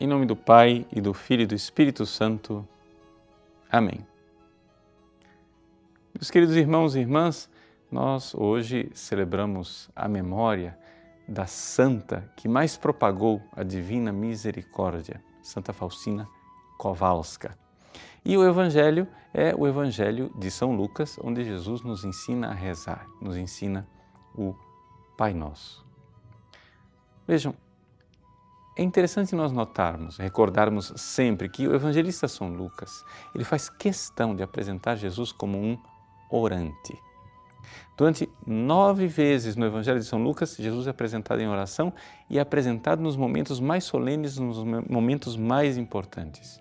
Em nome do Pai e do Filho e do Espírito Santo. Amém. Meus queridos irmãos e irmãs, nós hoje celebramos a memória da santa que mais propagou a divina misericórdia, Santa Faustina Kowalska. E o Evangelho é o Evangelho de São Lucas, onde Jesus nos ensina a rezar, nos ensina o Pai Nosso. Vejam, é interessante nós notarmos, recordarmos sempre que o evangelista São Lucas, ele faz questão de apresentar Jesus como um orante. Durante nove vezes no Evangelho de São Lucas, Jesus é apresentado em oração e é apresentado nos momentos mais solenes, nos momentos mais importantes.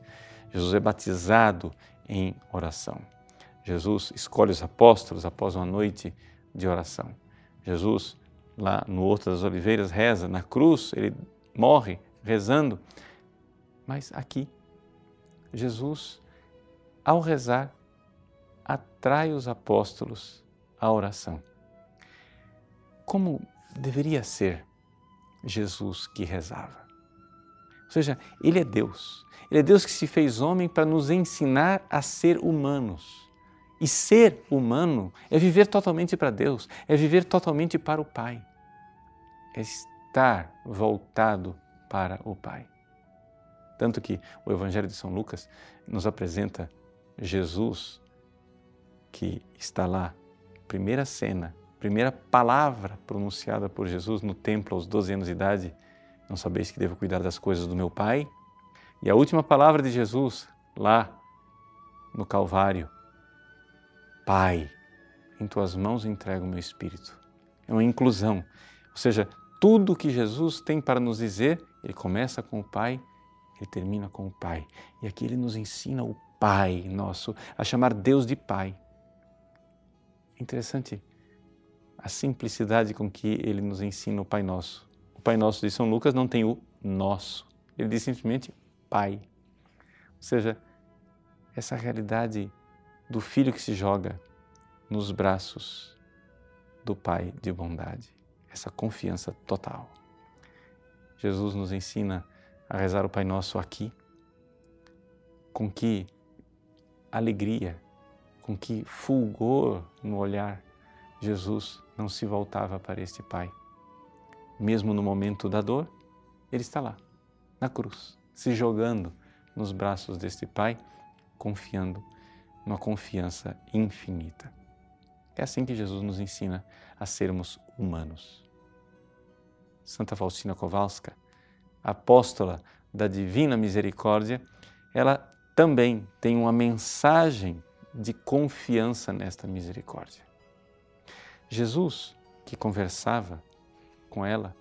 Jesus é batizado em oração. Jesus escolhe os apóstolos após uma noite de oração. Jesus, lá no Horto das Oliveiras, reza. Na cruz, ele morre rezando. Mas aqui, Jesus, ao rezar, atrai os apóstolos à oração. Como deveria ser Jesus que rezava? Ou seja, Ele é Deus. Ele é Deus que se fez homem para nos ensinar a ser humanos. E ser humano é viver totalmente para Deus, é viver totalmente para o Pai, é estar voltado para o Pai. Tanto que o Evangelho de São Lucas nos apresenta Jesus, que está lá, primeira cena, primeira palavra pronunciada por Jesus no templo aos 12 anos de idade: Não sabeis que devo cuidar das coisas do meu Pai? E a última palavra de Jesus, lá no Calvário: Pai, em tuas mãos entrego o meu espírito. É uma inclusão, ou seja, tudo que Jesus tem para nos dizer, ele começa com o Pai, ele termina com o Pai. E aqui ele nos ensina o Pai nosso, a chamar Deus de Pai. Interessante a simplicidade com que ele nos ensina o Pai Nosso. O Pai Nosso de São Lucas não tem o nosso, ele diz simplesmente Pai. Ou seja, essa realidade do filho que se joga nos braços do Pai de bondade essa confiança total. Jesus nos ensina a rezar o Pai Nosso aqui, com que alegria, com que fulgor no olhar, Jesus não se voltava para este Pai. Mesmo no momento da dor, Ele está lá, na cruz, se jogando nos braços deste Pai, confiando numa confiança infinita. É assim que Jesus nos ensina a sermos humanos. Santa Faustina Kowalska, apóstola da Divina Misericórdia, ela também tem uma mensagem de confiança nesta misericórdia. Jesus, que conversava com ela,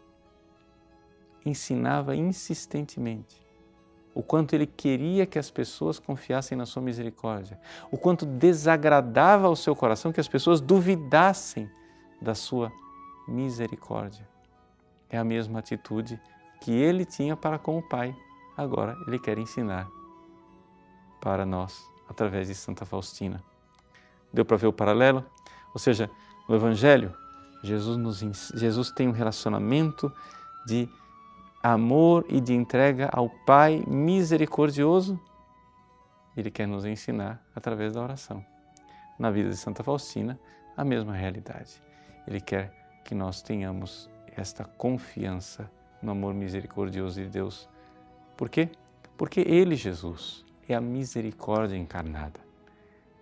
ensinava insistentemente o quanto ele queria que as pessoas confiassem na sua misericórdia, o quanto desagradava ao seu coração que as pessoas duvidassem da sua misericórdia é a mesma atitude que ele tinha para com o Pai. Agora ele quer ensinar para nós através de Santa Faustina. Deu para ver o paralelo? Ou seja, no Evangelho, Jesus, nos, Jesus tem um relacionamento de amor e de entrega ao Pai misericordioso. Ele quer nos ensinar através da oração. Na vida de Santa Faustina, a mesma realidade. Ele quer que nós tenhamos esta confiança no amor misericordioso de Deus. Por quê? Porque Ele, Jesus, é a misericórdia encarnada.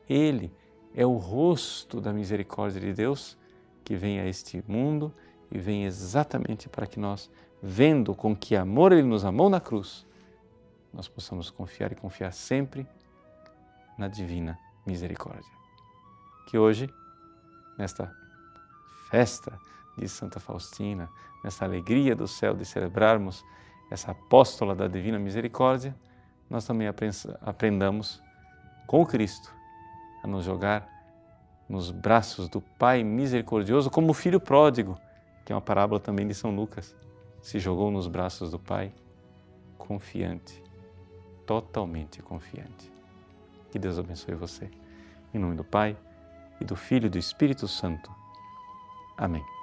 Ele é o rosto da misericórdia de Deus que vem a este mundo e vem exatamente para que nós, vendo com que amor Ele nos amou na cruz, nós possamos confiar e confiar sempre na divina misericórdia. Que hoje, nesta festa de Santa Faustina, nessa alegria do céu de celebrarmos essa apóstola da Divina Misericórdia, nós também aprendamos com Cristo a nos jogar nos braços do Pai misericordioso, como o filho pródigo, que é uma parábola também de São Lucas, se jogou nos braços do Pai, confiante, totalmente confiante. Que Deus abençoe você. Em nome do Pai, e do Filho e do Espírito Santo. Amém.